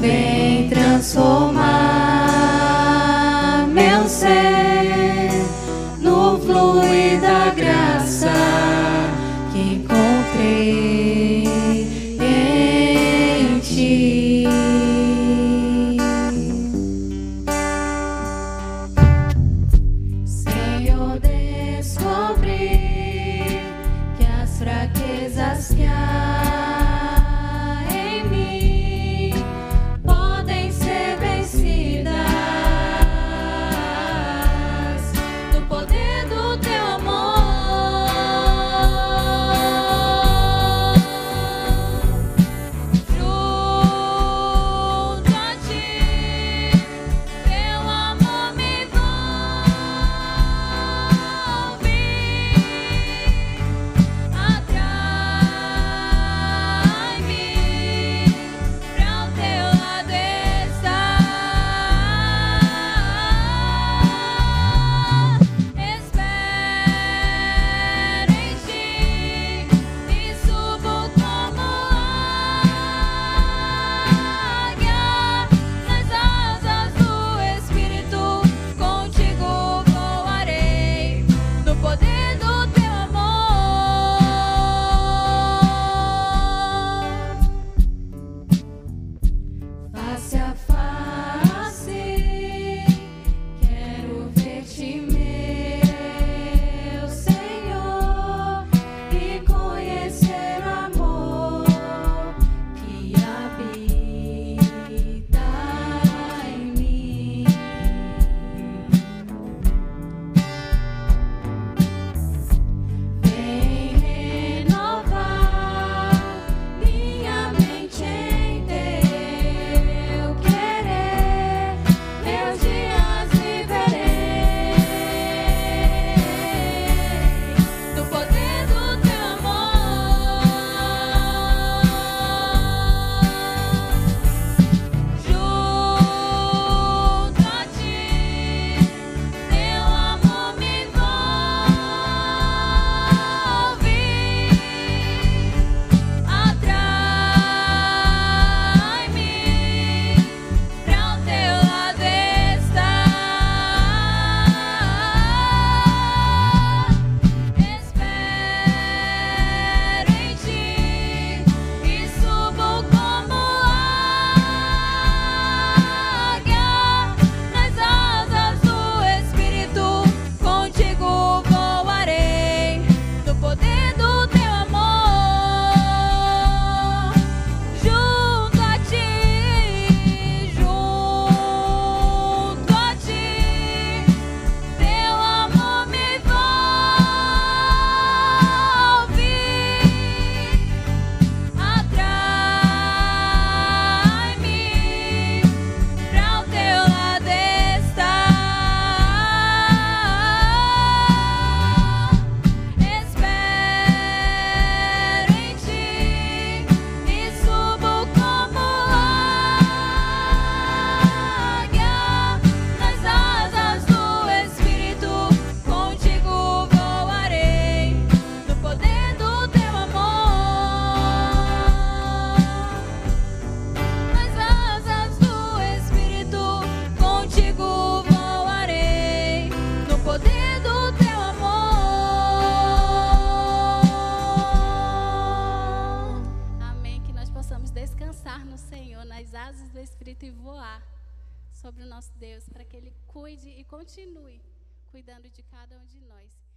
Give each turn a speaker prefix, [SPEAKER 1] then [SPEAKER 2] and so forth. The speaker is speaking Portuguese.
[SPEAKER 1] vem transformar meu ser no fluir da graça. Do Espírito e voar sobre o nosso Deus, para que Ele cuide e continue cuidando de cada um de nós.